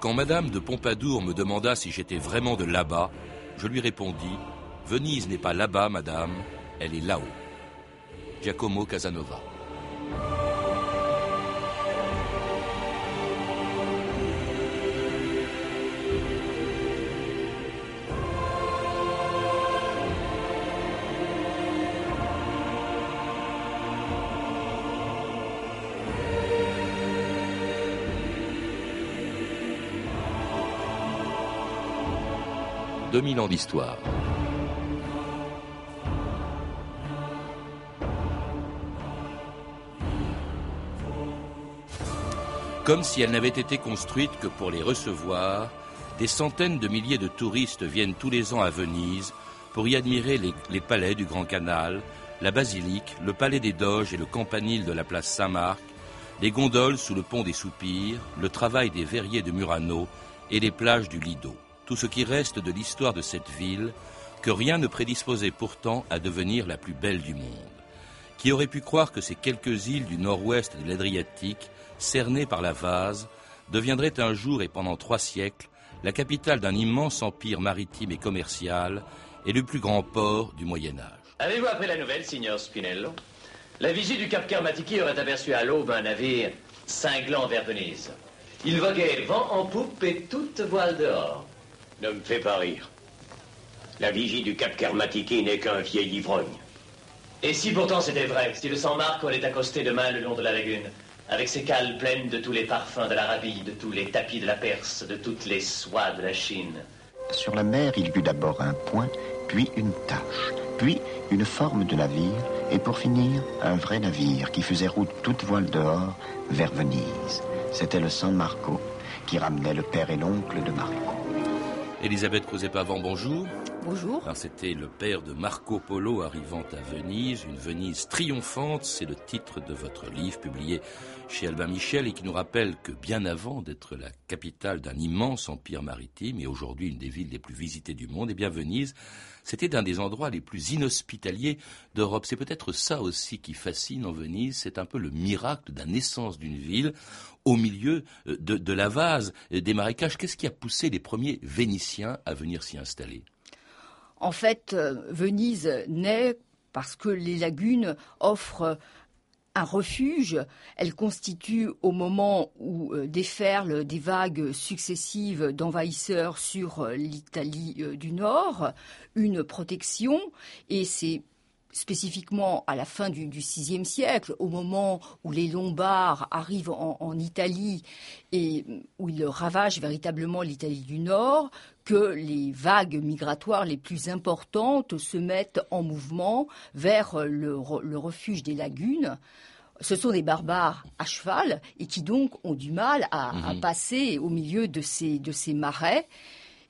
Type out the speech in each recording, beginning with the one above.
Quand Madame de Pompadour me demanda si j'étais vraiment de là-bas, je lui répondis Venise n'est pas là-bas, Madame, elle est là-haut. Giacomo Casanova. 2000 ans d'histoire. Comme si elle n'avait été construite que pour les recevoir, des centaines de milliers de touristes viennent tous les ans à Venise pour y admirer les, les palais du Grand Canal, la basilique, le palais des Doges et le campanile de la place Saint-Marc, les gondoles sous le pont des Soupirs, le travail des verriers de Murano et les plages du Lido tout ce qui reste de l'histoire de cette ville, que rien ne prédisposait pourtant à devenir la plus belle du monde. Qui aurait pu croire que ces quelques îles du nord-ouest de l'Adriatique, cernées par la vase, deviendraient un jour et pendant trois siècles la capitale d'un immense empire maritime et commercial et le plus grand port du Moyen Âge. Avez-vous appris la nouvelle, signor Spinello? La vigie du Cap Kermatiki aurait aperçu à l'aube un navire cinglant vers Venise. Il voguait vent en poupe et toute voile dehors. Ne me fais pas rire. La vigie du Cap Kermatiki n'est qu'un vieil ivrogne. Et si pourtant c'était vrai, si le sang marque on est accosté demain le long de la lagune, avec ses cales pleines de tous les parfums de l'Arabie, de tous les tapis de la Perse, de toutes les soies de la Chine. Sur la mer, il y eut d'abord un point, puis une tache, puis une forme de navire, et pour finir, un vrai navire qui faisait route toute voile dehors vers Venise. C'était le San Marco qui ramenait le père et l'oncle de Marco. Elisabeth Crozet-Pavant, bonjour. Bonjour. C'était le père de Marco Polo arrivant à Venise, une Venise triomphante, c'est le titre de votre livre publié chez Albin Michel et qui nous rappelle que bien avant d'être la capitale d'un immense empire maritime et aujourd'hui une des villes les plus visitées du monde, eh bien Venise, c'était un des endroits les plus inhospitaliers d'Europe. C'est peut-être ça aussi qui fascine en Venise, c'est un peu le miracle de la naissance d'une ville au milieu euh, de, la vase euh, des marécages. Qu'est-ce qui a poussé les premiers Vénitiens à venir s'y installer? En fait, euh, Venise naît parce que les lagunes offrent un refuge. Elle constitue au moment où déferlent des vagues successives d'envahisseurs sur l'Italie du Nord une protection et c'est spécifiquement à la fin du, VIe siècle, au moment où les Lombards arrivent en, Italie et où ils ravagent véritablement l'Italie du Nord, que les vagues migratoires les plus importantes se mettent en mouvement vers le, refuge des lagunes. Ce sont des barbares à cheval et qui donc ont du mal à, mhm. passer au milieu de ces, de ces marais.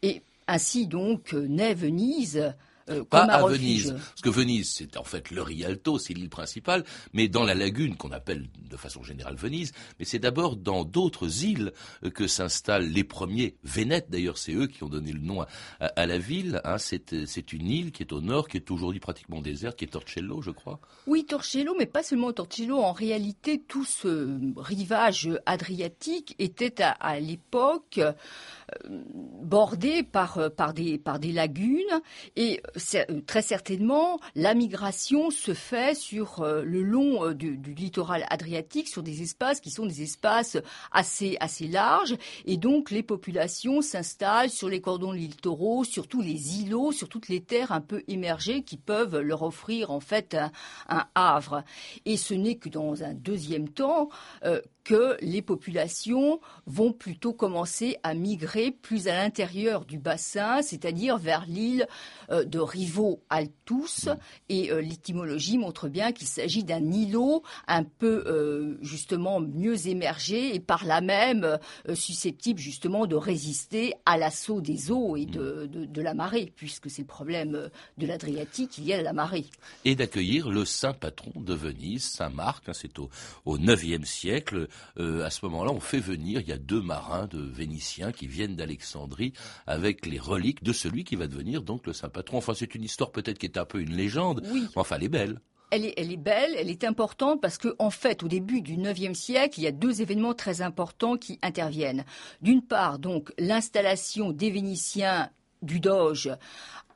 Et ainsi donc naît Venise euh, pas à Venise. Parce que Venise, c'est en fait le Rialto, c'est l'île principale, mais dans la lagune qu'on appelle de façon générale Venise, mais c'est d'abord dans d'autres îles euh, que s'installent les premiers. Vénètes, d'ailleurs, c'est eux qui ont donné le nom à, la ville. Hein. Euh, c'est une île qui est au nord, qui est aujourd'hui pratiquement déserte, qui est Torcello, je crois. Oui, Torcello, mais pas seulement Torcello. En réalité, tout ce rivage adriatique était à l'époque bordé par, par, des, par des lagunes et très certainement la migration se fait sur euh, le long du, littoral adriatique sur des espaces qui sont des espaces assez, assez larges et donc les populations s'installent sur les cordons littoraux, sur tous les îlots, sur toutes les terres un peu émergées qui peuvent leur offrir en fait un, havre. Et ce n'est que dans un deuxième temps que les populations vont plutôt commencer à migrer plus à l'intérieur du bassin, c'est-à-dire vers l'île euh, de Rivo Altus. Et euh, l'étymologie montre bien qu'il s'agit d'un îlot un peu euh, justement mieux émergé et par là même susceptible justement de résister à l'assaut des eaux et de, de, la marée, puisque c'est le problème de l'Adriatique lié à la marée. Et d'accueillir le saint patron de Venise, Saint Marc, hein, c'est au, au 9e siècle, euh, à ce moment-là, on fait venir, il y a deux marins de Vénitiens qui viennent d'Alexandrie avec les reliques de celui qui va devenir donc le saint patron. Enfin, c'est une histoire peut-être qui est un peu une légende, mais enfin, elle est belle. elle est, elle est belle, elle est importante parce que, en fait, au début du IXe siècle, il y a deux événements très importants qui interviennent. D'une part, donc, l'installation des Vénitiens du Doge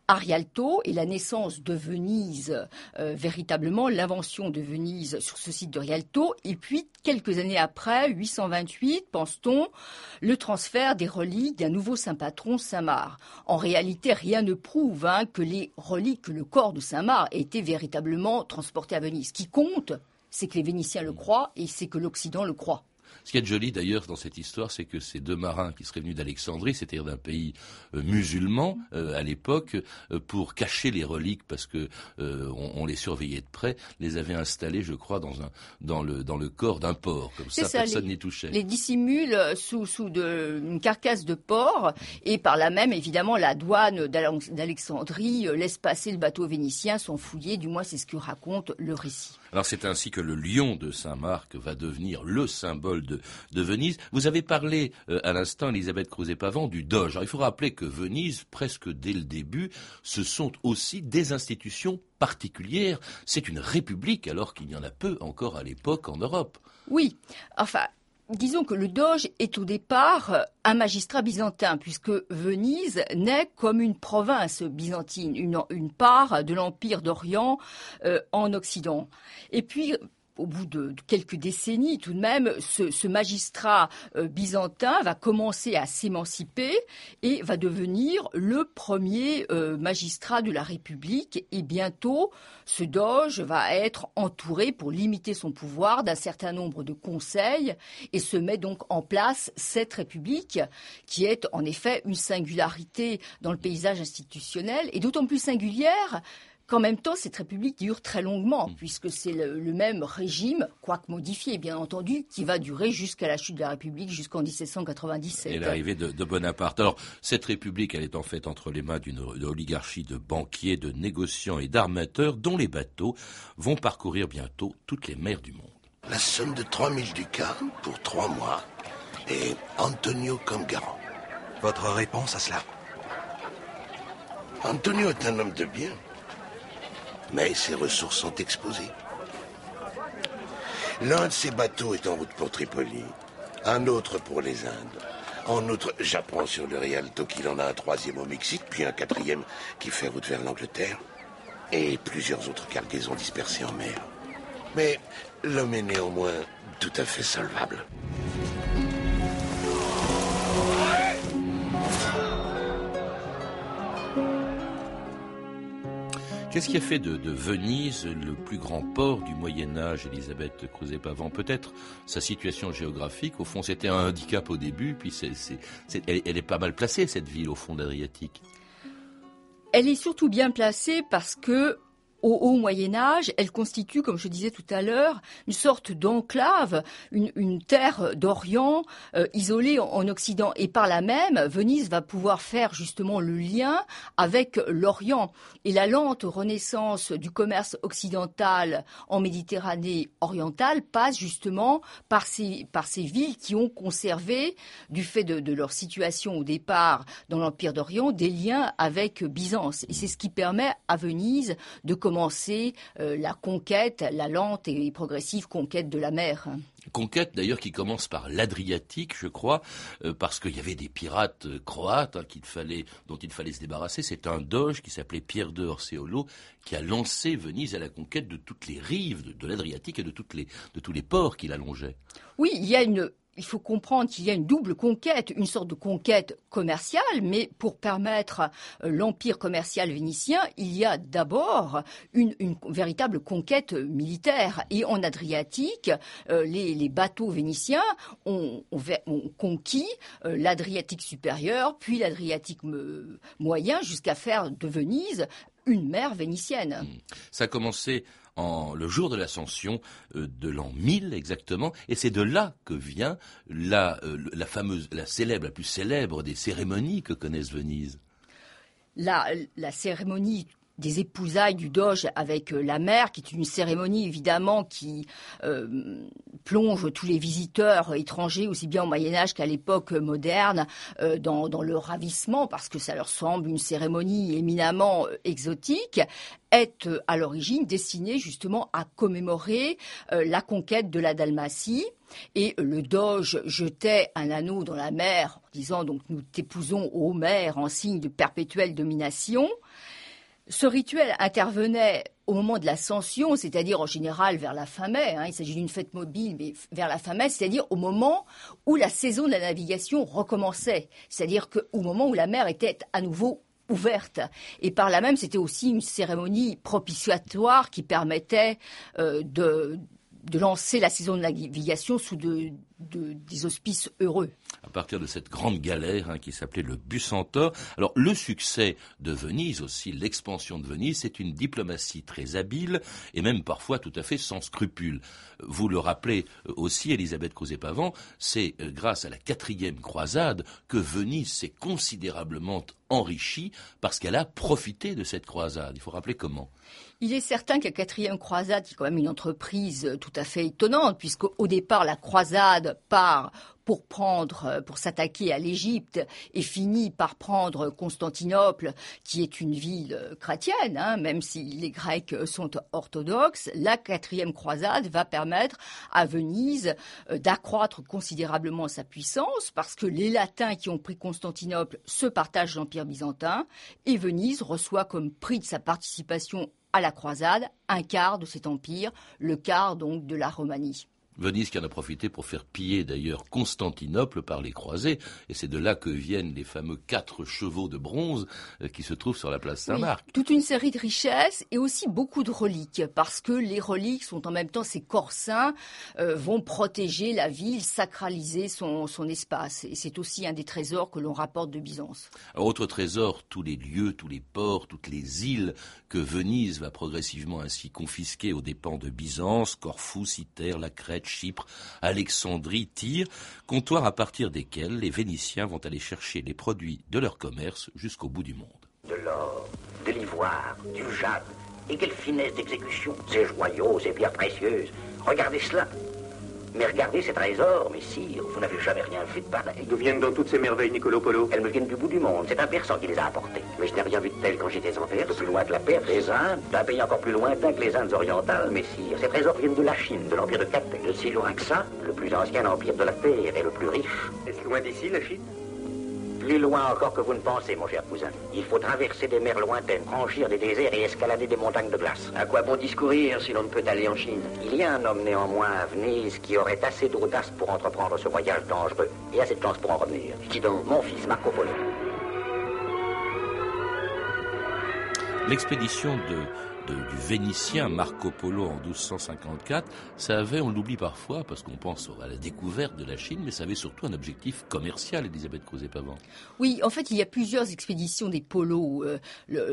à Rialto et la naissance de Venise, euh, véritablement l'invention de Venise sur ce site de Rialto. Et puis, quelques années après, 828, pense-t-on, le transfert des reliques d'un nouveau saint patron, Saint-Marc. En réalité, rien ne prouve hein, que les reliques, que le corps de Saint-Marc ait été véritablement transporté à Venise. Ce qui compte, c'est que les Vénitiens le croient et c'est que l'Occident le croit. Ce qui est joli d'ailleurs dans cette histoire, c'est que ces deux marins qui seraient venus d'Alexandrie, c'est-à-dire d'un pays euh, musulman euh, à l'époque, euh, pour cacher les reliques parce que on, les surveillait de près, les avaient installés, je crois, dans un dans le dans le corps d'un porc, comme ça, personne n'y touchait. Les dissimulent sous sous de, une carcasse de porc et par là même évidemment la douane d'Alexandrie laisse passer le bateau vénitien sans fouiller, du moins c'est ce que raconte le récit. Alors c'est ainsi que le lion de Saint-Marc va devenir le symbole de Venise. Vous avez parlé euh, à l'instant, Elisabeth Crozet-Pavant, du Doge. Alors, il faut rappeler que Venise, presque dès le début, ce sont aussi des institutions particulières. C'est une république alors qu'il y en a peu encore à l'époque en Europe. Oui, enfin, Disons que le Doge est au départ un magistrat byzantin, puisque Venise naît comme une province byzantine, une, part de l'Empire d'Orient euh, en Occident. Et puis, au bout de, quelques décennies tout de même, ce, magistrat euh, byzantin va commencer à s'émanciper et va devenir le premier euh, magistrat de la République. Et bientôt, ce doge va être entouré pour limiter son pouvoir d'un certain nombre de conseils et se met donc en place cette République qui est en effet une singularité dans le paysage institutionnel et d'autant plus singulière qu'en même temps, cette République dure très longuement, mm. puisque c'est le, même régime, quoique modifié, bien entendu, qui va durer jusqu'à la chute de la République, jusqu'en 1797. Et l'arrivée de, de, Bonaparte. Alors, cette République, elle est en fait entre les mains d'une oligarchie de banquiers, de négociants et d'armateurs, dont les bateaux vont parcourir bientôt toutes les mers du monde. La somme de 3000 ducats pour trois mois et Antonio comme garant. Votre réponse à cela? Antonio est un homme de bien mais ses ressources sont exposées. L'un de ses bateaux est en route pour Tripoli, un autre pour les Indes. En outre, j'apprends sur le Rialto qu'il en a un troisième au Mexique, puis un quatrième qui fait route vers l'Angleterre, et plusieurs autres cargaisons dispersées en mer. Mais l'homme est néanmoins tout à fait solvable. Qu'est-ce qui a fait de, Venise le plus grand port du Moyen Âge, Elisabeth Creuset-Pavant Peut-être sa situation géographique. Au fond, c'était un handicap au début, puis elle, elle, est pas mal placée, cette ville, au fond d'Adriatique. Elle est surtout bien placée parce que au haut Moyen Âge, elle constitue, comme je disais tout à l'heure, une sorte d'enclave, une, terre d'Orient euh, isolée en, Occident. Et par là même, Venise va pouvoir faire justement le lien avec l'Orient. Et la lente renaissance du commerce occidental en Méditerranée orientale passe justement par ces, par ces villes qui ont conservé, du fait de, de leur situation au départ dans l'Empire d'Orient, des liens avec Byzance. Et c'est ce qui permet à Venise de commencer commencer euh, la conquête, la lente et progressive conquête de la mer. Conquête d'ailleurs qui commence par l'Adriatique, je crois, euh, parce qu'il y avait des pirates euh, croates hein, qu'il fallait, dont il fallait se débarrasser. C'est un doge qui s'appelait Pierre de Orseolo qui a lancé Venise à la conquête de toutes les rives de, de l'Adriatique et de, toutes les, de tous les ports qui la longeaient. Oui, il y a une il faut comprendre qu'il y a une double conquête, une sorte de conquête commerciale, mais pour permettre euh, l'empire commercial vénitien, il y a d'abord une, véritable conquête militaire. Et en Adriatique, euh, les, bateaux vénitiens ont, conquis euh, l'Adriatique supérieur, puis l'Adriatique moyen, jusqu'à faire de Venise une mer vénitienne. Hmm. Ça a en, le jour de l'ascension euh, de l'an 1000 exactement, et c'est de là que vient la, euh, la fameuse, la célèbre, la plus célèbre des cérémonies que connaissent Venise. La cérémonie des épousailles du doge avec euh, la mère, qui est une cérémonie évidemment qui euh, plonge tous les visiteurs étrangers, aussi bien au Moyen Âge qu'à l'époque moderne, euh, dans, le ravissement, parce que ça leur semble une cérémonie éminemment exotique, est à l'origine destinée justement à commémorer la conquête de la Dalmatie. Et le doge jetait un anneau dans la mer en disant donc nous t'épousons ô mer en signe de perpétuelle domination. Ce rituel intervenait au moment de l'ascension, c'est-à-dire en général vers la fin mai, hein, il s'agit d'une fête mobile, mais vers la fin mai, c'est-à-dire au moment où la saison de la navigation recommençait, c'est-à-dire au moment où la mer était à nouveau ouverte. Et par là même, c'était aussi une cérémonie propitiatoire qui permettait euh, de, lancer la saison de navigation sous de, des auspices heureux. À partir de cette grande galère hein, qui s'appelait le Bucentaure. Alors le succès de Venise aussi, l'expansion de Venise, c'est une diplomatie très habile et même parfois tout à fait sans scrupules. Vous le rappelez aussi, Elisabeth Crozet-Pavant, c'est euh, grâce à la quatrième croisade que Venise s'est considérablement enrichie parce qu'elle a profité de cette croisade. Il faut rappeler comment. Il est certain que la quatrième croisade, est quand même une entreprise tout à fait étonnante, puisqu'au départ, la croisade part pour prendre, euh, pour s'attaquer à l'Égypte et finit par prendre Constantinople, qui est une ville euh, chrétienne, hein, même si les Grecs sont orthodoxes. La quatrième croisade va permettre à Venise euh, d'accroître considérablement sa puissance parce que les Latins qui ont pris Constantinople se partagent l'Empire byzantin et Venise reçoit comme prix de sa participation à la croisade un quart de cet empire, le quart donc de la Romanie. Venise qui en a profité pour faire piller d'ailleurs Constantinople par les croisés, et c'est de là que viennent les fameux quatre chevaux de bronze euh, qui se trouvent sur la place Saint-Marc. toute une série de richesses et aussi beaucoup de reliques, parce que les reliques sont en même temps ces corps saints, euh, vont protéger la ville, sacraliser son, son espace, et c'est aussi un des trésors que l'on rapporte de Byzance. Alors, autre trésor, tous les lieux, tous les ports, toutes les îles que Venise va progressivement ainsi confisquer aux dépens de Byzance, Corfou, Citerre, la Crète, Chypre, Alexandrie, Tyr, comptoirs à partir desquels les Vénitiens vont aller chercher les produits de leur commerce jusqu'au bout du monde. De l'or, de l'ivoire, du jade, et quelle finesse d'exécution, ces joyaux, ces pierres précieuses. Regardez cela, mais regardez ces trésors, messire, vous n'avez jamais rien vu de pareil. D'où viennent donc toutes ces merveilles, Nicolo Polo Elles me viennent du bout du monde. C'est un Persan qui les a apportées. Mais je n'ai rien vu de tel quand j'étais en Perse. Plus loin que la Perse, les Indes, d'un pays encore plus lointain que les Indes orientales, messire. Ces trésors viennent de la Chine, de l'empire de Cathay. De si loin que ça, le plus ancien empire de la Terre et le plus riche. Est-ce loin d'ici, la Chine? Plus loin encore que vous ne pensez, mon cher cousin. Il faut traverser des mers lointaines, franchir des déserts et escalader des montagnes de glace. À quoi bon discourir si l'on ne peut aller en Chine? Il y a un homme néanmoins à Venise qui aurait assez d'audace pour entreprendre ce voyage dangereux et assez de chance pour en revenir. Qui donc? Mon fils Marco Polo. L'expédition de du Vénitien Marco Polo en 1254, ça avait, on l'oublie parfois parce qu'on pense à la découverte de la Chine, mais ça avait surtout un objectif commercial, Elisabeth Crozet-Pavant. Oui, en fait, il y a plusieurs expéditions des Polos, euh,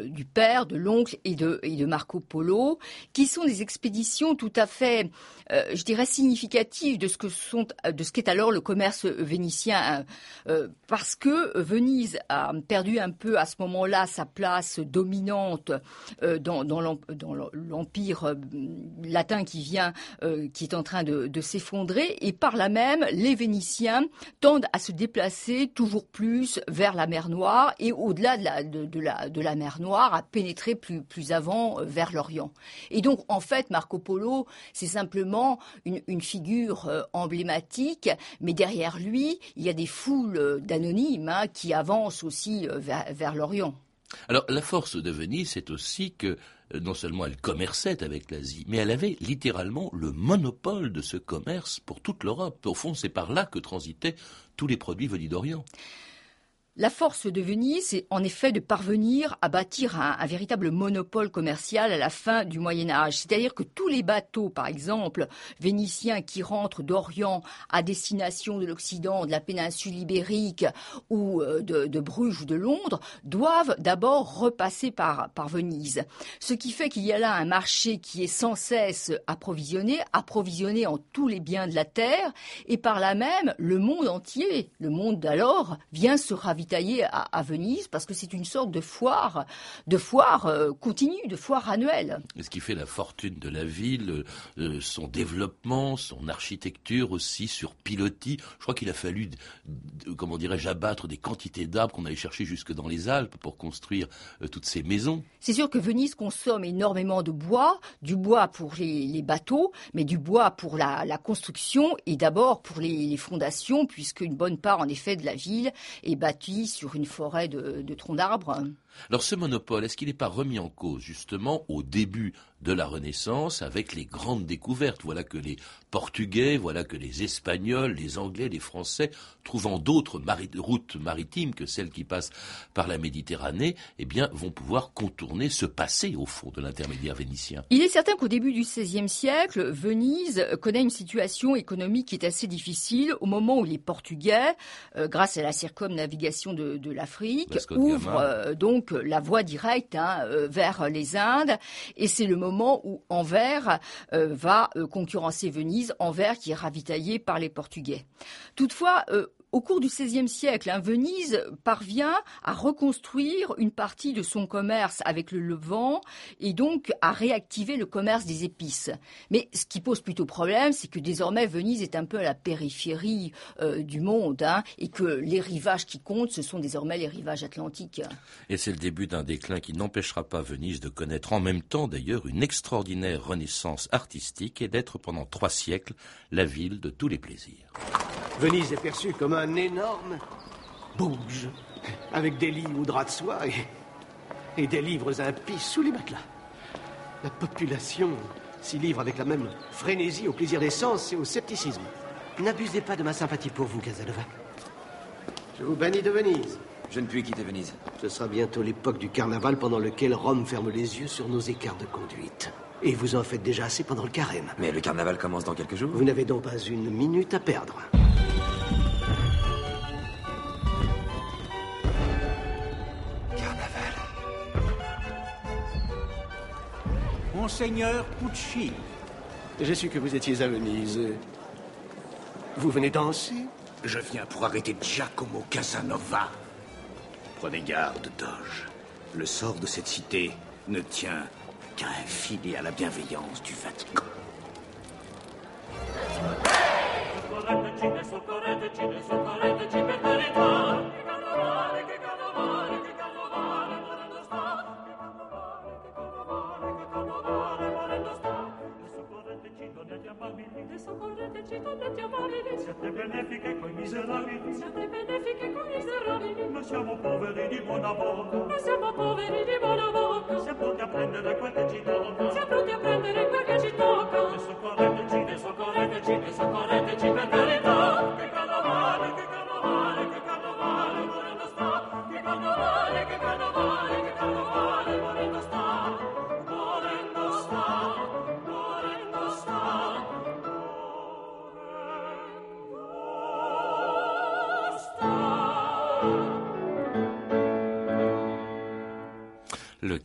du père, de l'oncle et de, Marco Polo, qui sont des expéditions tout à fait, euh, je dirais, significatives de ce qu'est alors le commerce vénitien, euh, parce que Venise a perdu un peu à ce moment-là sa place dominante dans, dans dans l'empire euh, latin qui vient, euh, qui est en train de, s'effondrer, et par là même, les Vénitiens tendent à se déplacer toujours plus vers la mer Noire et au-delà de la, mer Noire, à pénétrer plus, plus avant euh, vers l'Orient. Et donc, en fait, Marco Polo, c'est simplement une, figure emblématique, mais derrière lui, il y a des foules d'anonymes hein, qui avancent aussi vers l'Orient. Alors, la force de Venise, c'est aussi que euh, non seulement elle commerçait avec l'Asie, mais elle avait littéralement le monopole de ce commerce pour toute l'Europe. Au fond, c'est par là que transitaient tous les produits venus d'Orient. La force de Venise, c'est en effet de parvenir à bâtir un, véritable monopole commercial à la fin du Moyen Âge. C'est-à-dire que tous les bateaux, par exemple, vénitiens qui rentrent d'Orient à destination de l'Occident, de la péninsule ibérique ou euh, de, Bruges ou de Londres, doivent d'abord repasser par, par Venise. Ce qui fait qu'il y a là un marché qui est sans cesse approvisionné, approvisionné en tous les biens de la terre, et par là même, le monde entier, le monde d'alors, vient se ravir ravitailler à, Venise parce que c'est une sorte de foire, de foire euh, continue, de foire annuelle. ce qui fait la fortune de la ville, son développement, son architecture aussi sur pilotis. Je crois qu'il a fallu, comment dirais-je, abattre des quantités d'arbres qu'on allait chercher jusque dans les Alpes pour construire toutes ces maisons. C'est sûr que Venise consomme énormément de bois, du bois pour les, bateaux, mais du bois pour la, construction et d'abord pour les, fondations, puisqu'une bonne part en effet de la ville est bâtie sur une forêt de, troncs d'arbres. Alors ce monopole, est-ce qu'il n'est pas remis en cause justement au début de la Renaissance avec les grandes découvertes? Voilà que les Portugais, voilà que les Espagnols, les Anglais, les Français, trouvant d'autres routes maritimes que celles qui passent par la Méditerranée, eh bien, vont pouvoir contourner ce passé au fond de l'intermédiaire vénitien. Il est certain qu'au début du XVIe siècle, Venise connaît une situation économique qui est assez difficile au moment où les Portugais, euh, grâce à la circumnavigation de, de l'Afrique, ouvrent euh, donc donc la voie directe hein, euh, vers les Indes. Et c'est le moment où Anvers euh, va euh, concurrencer Venise, Anvers qui est ravitaillé par les Portugais. Toutefois, au cours du XVIe siècle, hein, Venise parvient à reconstruire une partie de son commerce avec le Levant et donc à réactiver le commerce des épices. Mais ce qui pose plutôt problème, c'est que désormais Venise est un peu à la périphérie euh, du monde hein, et que les rivages qui comptent, ce sont désormais les rivages atlantiques. Et c'est le début d'un déclin qui n'empêchera pas Venise de connaître en même temps d'ailleurs une extraordinaire renaissance artistique et d'être pendant trois siècles la ville de tous les plaisirs. Venise est perçue comme un énorme bouge, avec des lits ou draps de soie et, des livres impis sous les matelas. La population s'y livre avec la même frénésie au plaisir des sens et au scepticisme. N'abusez pas de ma sympathie pour vous, Casanova. Je vous bannis de Venise. Je ne puis quitter Venise. Ce sera bientôt l'époque du carnaval pendant lequel Rome ferme les yeux sur nos écarts de conduite. Et vous en faites déjà assez pendant le carême. Mais le carnaval commence dans quelques jours. Vous n'avez donc pas une minute à perdre. Monseigneur Pucci. J'ai su que vous étiez à Venise. Vous venez danser Je viens pour arrêter Giacomo Casanova. Prenez garde, Doge. Le sort de cette cité ne tient qu'à un filet à la bienveillance du Vatican. amabili, soccorrete cittadini amabili, siate benefiche coi miserabili, siate benefiche coi miserabili, non siamo poveri di buona bocca, non siamo poveri di buona bocca, siamo pronti a prendere quel che ci tocca, siamo pronti a prendere quel che ci tocca, e soccorreteci, e soccorreteci, e soccorreteci per carità.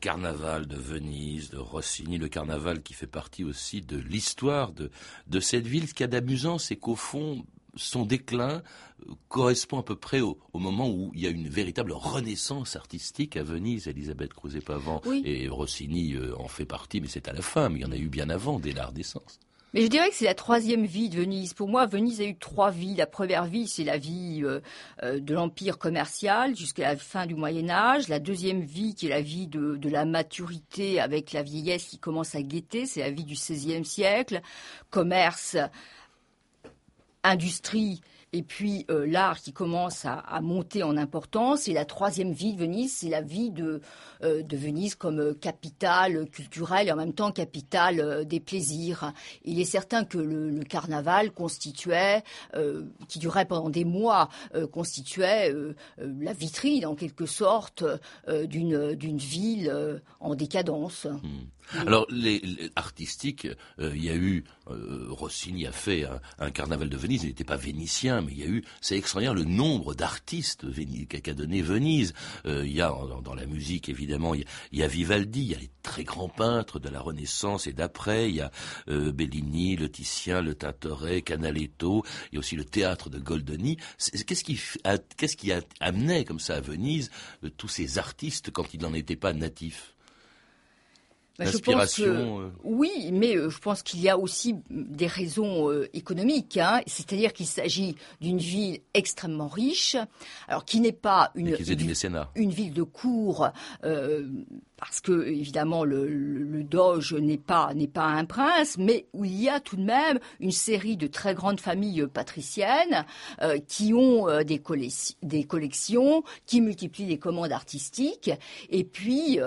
Carnaval de Venise, de Rossini, le carnaval qui fait partie aussi de l'histoire de, de cette ville. Ce qu'il y a d'amusant, c'est qu'au fond, son déclin euh, correspond à peu près au, moment où il y a une véritable renaissance artistique à Venise. Elisabeth Crouzet-Pavant et Rossini euh, en fait partie, mais c'est à la fin, mais il y en a eu bien avant, dès la Renaissance. Mais je dirais que c'est la troisième vie de Venise. Pour moi, Venise a eu trois vies. La première vie, c'est la vie euh, euh, de l'empire commercial jusqu'à la fin du Moyen Âge. La deuxième vie, qui est la vie de, de la maturité avec la vieillesse qui commence à guetter, c'est la vie du XVIe siècle. Commerce, industrie et puis euh, l'art qui commence à, monter en importance. Et la troisième vie de Venise, c'est la vie de, euh, de Venise comme euh, capitale culturelle et en même temps capitale des plaisirs. Il est certain que le, carnaval constituait, qui durait pendant des mois, constituait la vitrine en quelque sorte d'une d'une ville en décadence. Hmm. Alors, les, artistiques, il y a eu Rossini a fait un, un carnaval de Venise. Il n'était pas vénitien, il y a eu, c'est extraordinaire le nombre d'artistes qu'a donné Venise. Euh, il y a dans, la musique évidemment, il y, a, Vivaldi, il y a les très grands peintres de la Renaissance et d'après, il y a euh, Bellini, le Titien, le Tintoret, Canaletto, il y a aussi le théâtre de Goldoni. Qu'est-ce qui, qu'est-ce qui a amené comme ça à Venise euh, tous ces artistes quand ils n'en étaient pas natifs? Bah, euh. oui, mais euh, je pense qu'il y a aussi des raisons euh, économiques. Hein. C'est-à-dire qu'il s'agit d'une ville extrêmement riche, alors qui n'est pas une, une, ville de cour, parce que évidemment le, le, doge n'est pas n'est pas un prince, mais où il y a tout de même une série de très grandes familles patriciennes qui ont des, des collections, qui multiplient les commandes artistiques, et puis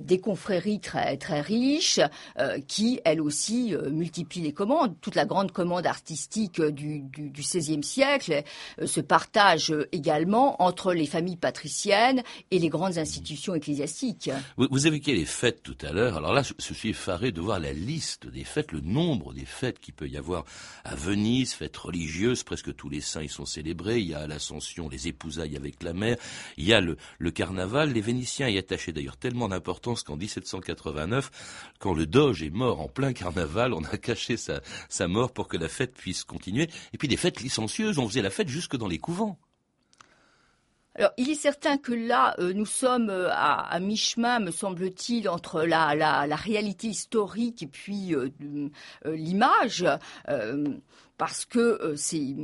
des confréries très très riche, euh, qui, elle aussi, euh, multiplie les commandes. Toute la grande commande artistique euh, du, du, du XVIe siècle se partage également entre les familles patriciennes et les grandes institutions ecclésiastiques. Vous évoquiez les fêtes tout à l'heure. Alors là, je, suis effaré de voir la liste des fêtes, le nombre des fêtes qu'il peut y avoir à Venise, fêtes religieuses, presque tous les saints y sont célébrés. Il y a l'Ascension, les épousailles avec la mer. Il y a le, le carnaval. Les Vénitiens y attachaient d'ailleurs tellement d'importance qu'en 1789, quand le Doge est mort en plein carnaval, on a caché sa, sa mort pour que la fête puisse continuer. Et puis des fêtes licencieuses, on faisait la fête jusque dans les couvents. Alors, il est certain que là, euh, nous sommes euh, à, mi-chemin, me semble-t-il, entre la, réalité historique et puis euh, l'image parce que euh, ces,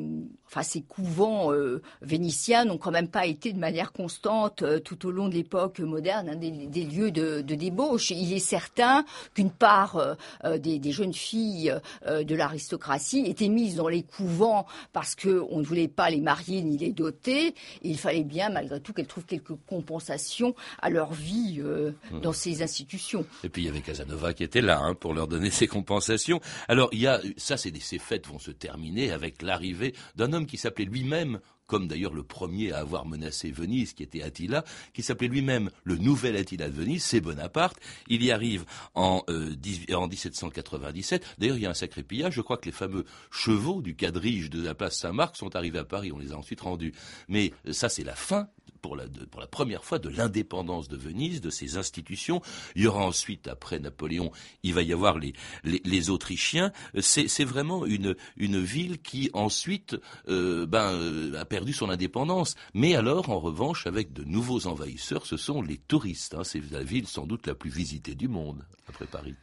enfin, ces couvents euh, vénitiens n'ont quand même pas été de manière constante euh, tout au long de l'époque moderne hein, des, des, lieux de, de, débauche. Il est certain qu'une part des, des, jeunes filles de l'aristocratie étaient mises dans les couvents parce qu'on ne voulait pas les marier ni les doter. il fallait bien, malgré tout, qu'elles trouvent quelques compensations à leur vie mmh. dans ces institutions. Et puis il y avait Casanova qui était là hein, pour leur donner ces compensations. Alors il y a ça, c'est ces fêtes vont se terminé avec l'arrivée d'un homme qui s'appelait lui-même comme d'ailleurs le premier à avoir menacé Venise, qui était Attila, qui s'appelait lui-même le nouvel Attila de Venise, c'est Bonaparte. Il y arrive en, euh, en 1797. D'ailleurs, il y a un sacré pillage. Je crois que les fameux chevaux du quadrige de la place Saint-Marc sont arrivés à Paris. On les a ensuite rendus. Mais ça, c'est la fin pour la, pour la première fois de l'indépendance de Venise, de ses institutions. Il y aura ensuite, après Napoléon, il va y avoir les, les, Autrichiens. C'est vraiment une, une ville qui ensuite euh, ben, euh, a perdu son indépendance. Mais alors, en revanche, avec de nouveaux envahisseurs, ce sont les touristes. Hein. C'est la ville sans doute la plus visitée du monde, après Paris.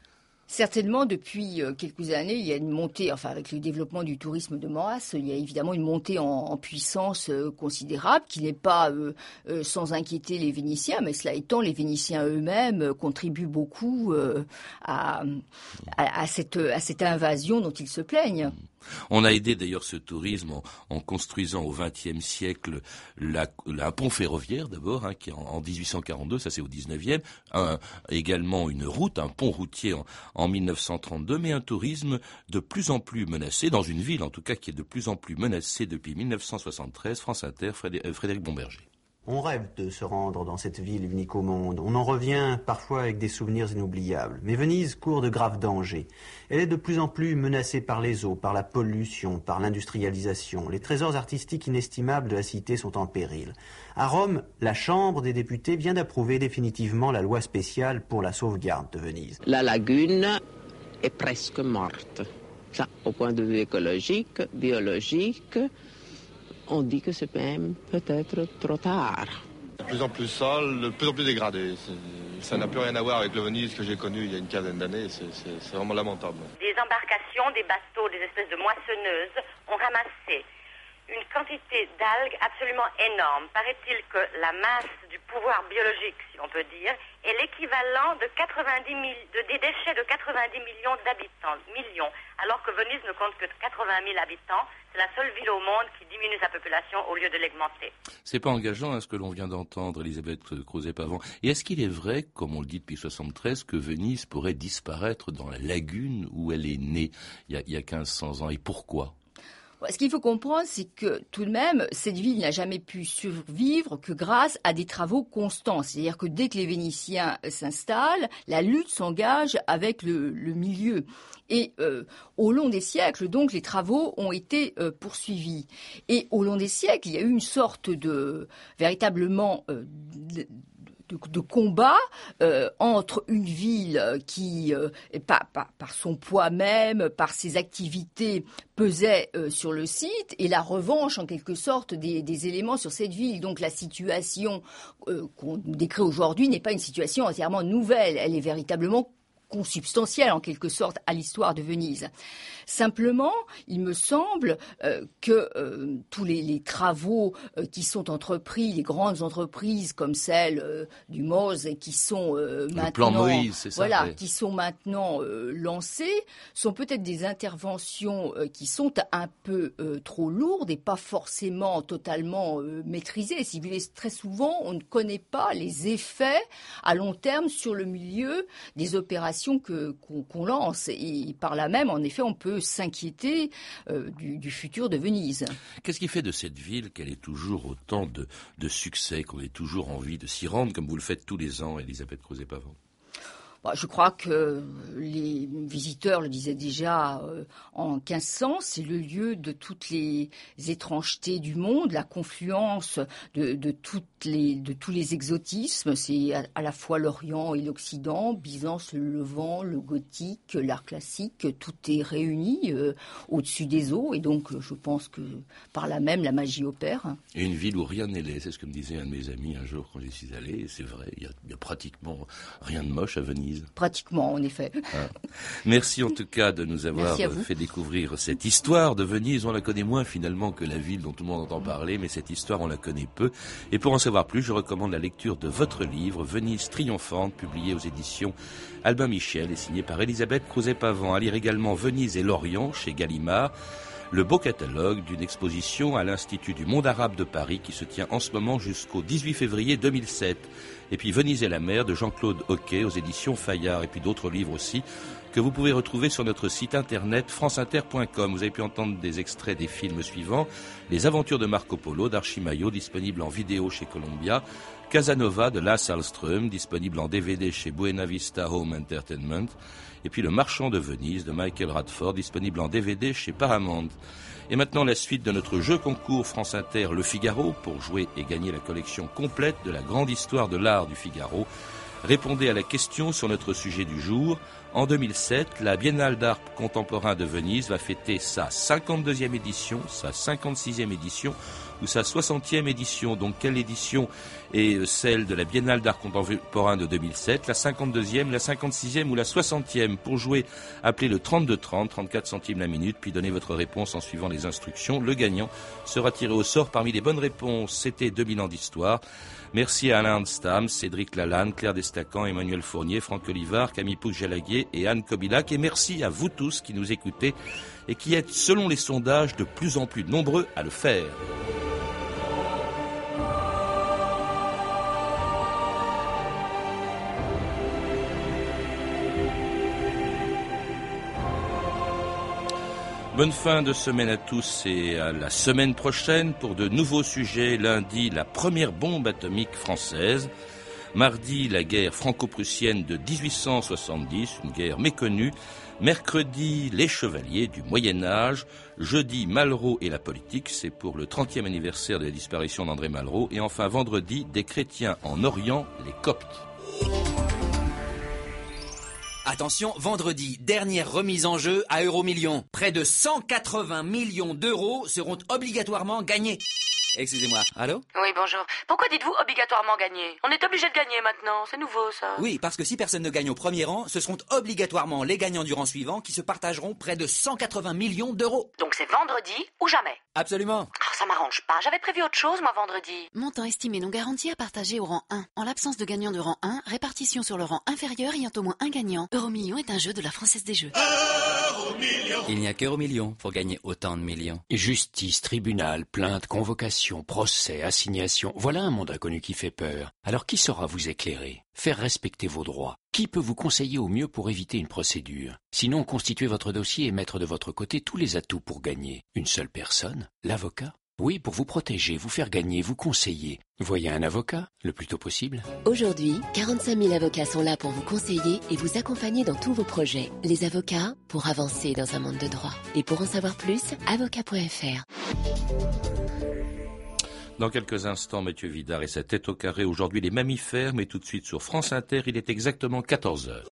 Certainement, depuis euh, quelques années, il y a une montée, enfin avec le développement du tourisme de masse, il y a évidemment une montée en, puissance euh, considérable qui n'est pas euh, sans inquiéter les Vénitiens, mais cela étant, les Vénitiens eux-mêmes contribuent beaucoup à cette invasion dont ils se plaignent. On a aidé d'ailleurs ce tourisme en, construisant au XXe siècle un pont ferroviaire d'abord, hein, qui en, en, 1842, ça c'est au XIXe, également une route, un pont routier en, en 1932, mais un tourisme de plus en plus menacé, dans une ville en tout cas qui est de plus en plus menacée depuis 1973, France Inter, Frédéric Bomberger. On rêve de se rendre dans cette ville unique au monde. On en revient parfois avec des souvenirs inoubliables. Mais Venise court de graves dangers. Elle est de plus en plus menacée par les eaux, par la pollution, par l'industrialisation. Les trésors artistiques inestimables de la cité sont en péril. À Rome, la Chambre des députés vient d'approuver définitivement la loi spéciale pour la sauvegarde de Venise. La lagune est presque morte. Ça, au point de vue écologique, biologique, on dit que c'est même peut-être trop tard. De plus en plus sale, de plus en plus dégradé. Ça n'a plus rien à voir avec le Venise que j'ai connu il y a une quinzaine d'années. C'est vraiment lamentable. Des embarcations, des bateaux, des espèces de moissonneuses ont ramassé une quantité d'algues absolument énorme. Paraît-il que la masse du pouvoir biologique, si on peut dire, est l'équivalent de 90 de, des déchets de 90 millions d'habitants, millions, alors que Venise ne compte que 80 000 habitants. C'est la seule ville au monde qui diminue sa population au lieu de l'augmenter. C'est pas engageant hein, ce que l'on vient d'entendre, Elisabeth Crozet-Pavon. Et est-ce qu'il est vrai, comme on le dit depuis 73, que Venise pourrait disparaître dans la lagune où elle est née il y a, il y a 1500 ans? Et pourquoi? Ce qu'il faut comprendre, c'est que tout de même, cette ville n'a jamais pu survivre que grâce à des travaux constants. C'est-à-dire que dès que les Vénitiens s'installent, la lutte s'engage avec le, milieu. Et euh, au long des siècles, donc, les travaux ont été euh, poursuivis. Et au long des siècles, il y a eu une sorte de véritablement euh, de, combat euh, entre une ville qui, euh, par, son poids même, par ses activités, pesait euh, sur le site, et la revanche, en quelque sorte, des, des éléments sur cette ville. Donc la situation qu'on décrit aujourd'hui n'est pas une situation entièrement nouvelle, elle est véritablement consubstantielle en quelque sorte à l'histoire de Venise. Simplement, il me semble euh, que euh, tous les, travaux euh, qui sont entrepris, les grandes entreprises comme celle du MOZ qui sont maintenant, voilà, qui sont maintenant lancées, sont peut-être des interventions qui sont un peu trop lourdes et pas forcément totalement maîtrisées. Si vous voulez, très souvent, on ne connaît pas les effets à long terme sur le milieu des opérations qu'on lance et par là même, en effet, on peut s'inquiéter euh, du, futur de Venise. Qu'est-ce qui fait de cette ville qu'elle ait toujours autant de, succès, qu'on ait toujours envie de s'y rendre, comme vous le faites tous les ans, Elisabeth Crozet-Pavon bah, je crois que les visiteurs le disaient déjà euh, en 1500, c'est le lieu de toutes les étrangetés du monde, la confluence de, tous les exotismes. C'est à, la fois l'Orient et l'Occident, Byzance, le Levant, le gothique, l'art classique, tout est réuni euh, au-dessus des eaux. Et donc, je pense que par là même, la magie opère. Une ville où rien n'est laid, c'est ce que me disait un de mes amis un jour quand j'y suis allé. C'est vrai, il n'y a, pratiquement rien de moche à Venise. Pratiquement, en effet. Ah. Merci en tout cas de nous avoir fait découvrir cette histoire de Venise. On la connaît moins finalement que la ville dont tout le monde entend parler, mais cette histoire, on la connaît peu. Et pour en savoir plus, je recommande la lecture de votre livre, Venise triomphante, publié aux éditions Albin Michel et signé par Elisabeth Crouzet-Pavant. À lire également Venise et l'Orient chez Gallimard le beau catalogue d'une exposition à l'Institut du monde arabe de Paris qui se tient en ce moment jusqu'au 18 février 2007. Et puis Venise et la mer de Jean-Claude Hoquet aux éditions Fayard et puis d'autres livres aussi que vous pouvez retrouver sur notre site internet franceinter.com. Vous avez pu entendre des extraits des films suivants Les aventures de Marco Polo d'Archimayo disponible en vidéo chez Columbia, Casanova de Lasse Alström disponible en DVD chez Buena Vista Home Entertainment et puis Le Marchand de Venise de Michael Radford, disponible en DVD chez Paramount. Et maintenant la suite de notre jeu concours France Inter Le Figaro pour jouer et gagner la collection complète de la grande histoire de l'art du Figaro. Répondez à la question sur notre sujet du jour. En 2007, la Biennale d'art contemporain de Venise va fêter sa 52e édition, sa 56e édition ou sa 60e édition. Donc quelle édition est celle de la Biennale d'art contemporain de 2007, la 52e, la 56e ou la 60e Pour jouer, appelez le 3230, 34 centimes la minute, puis donnez votre réponse en suivant les instructions. Le gagnant sera tiré au sort parmi les bonnes réponses. C'était 2000 ans d'histoire. Merci à Alain Stam, Cédric Lalanne, Claire Destacan, Emmanuel Fournier, Franck Olivard, Camille Pouc-Jalaguier et Anne Kobilac. Et merci à vous tous qui nous écoutez et qui êtes, selon les sondages, de plus en plus nombreux à le faire. Bonne fin de semaine à tous et à la semaine prochaine pour de nouveaux sujets. Lundi, la première bombe atomique française. Mardi, la guerre franco-prussienne de 1870, une guerre méconnue. Mercredi, les chevaliers du Moyen Âge. Jeudi, Malraux et la politique, c'est pour le 30e anniversaire de la disparition d'André Malraux. Et enfin, vendredi, des chrétiens en Orient, les Coptes. Attention, vendredi, dernière remise en jeu à Euromillion. Près de 180 millions d'euros seront obligatoirement gagnés. Excusez-moi. Allô? Oui, bonjour. Pourquoi dites-vous obligatoirement gagner? On est obligé de gagner maintenant. C'est nouveau, ça. Oui, parce que si personne ne gagne au premier rang, ce seront obligatoirement les gagnants du rang suivant qui se partageront près de 180 millions d'euros. Donc c'est vendredi ou jamais? Absolument. Oh, ça m'arrange pas. J'avais prévu autre chose, moi, vendredi. Montant estimé non garanti à partager au rang 1. En l'absence de gagnant de rang 1, répartition sur le rang inférieur ayant au moins un gagnant. Euromillion est un jeu de la Française des Jeux. Il n'y a qu'euro million pour gagner autant de millions. Justice, tribunal, plainte, convocation, procès, assignation, voilà un monde inconnu qui fait peur. Alors qui saura vous éclairer Faire respecter vos droits? Qui peut vous conseiller au mieux pour éviter une procédure? Sinon, constituez votre dossier et mettre de votre côté tous les atouts pour gagner. Une seule personne L'avocat? Oui, pour vous protéger, vous faire gagner, vous conseiller. Voyez un avocat, le plus tôt possible. Aujourd'hui, 45 000 avocats sont là pour vous conseiller et vous accompagner dans tous vos projets. Les avocats, pour avancer dans un monde de droit. Et pour en savoir plus, avocat.fr. Dans quelques instants, Mathieu Vidard et sa tête au carré. Aujourd'hui, les mammifères, mais tout de suite sur France Inter, il est exactement 14 heures.